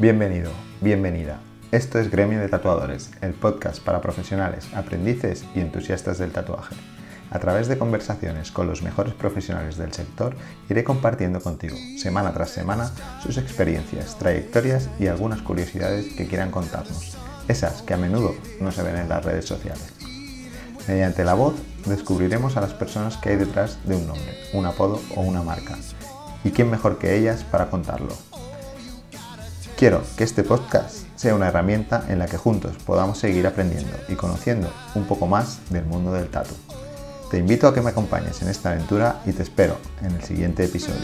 Bienvenido, bienvenida. Esto es Gremio de Tatuadores, el podcast para profesionales, aprendices y entusiastas del tatuaje. A través de conversaciones con los mejores profesionales del sector, iré compartiendo contigo, semana tras semana, sus experiencias, trayectorias y algunas curiosidades que quieran contarnos, esas que a menudo no se ven en las redes sociales. Mediante la voz descubriremos a las personas que hay detrás de un nombre, un apodo o una marca. ¿Y quién mejor que ellas para contarlo? Quiero que este podcast sea una herramienta en la que juntos podamos seguir aprendiendo y conociendo un poco más del mundo del tatu. Te invito a que me acompañes en esta aventura y te espero en el siguiente episodio.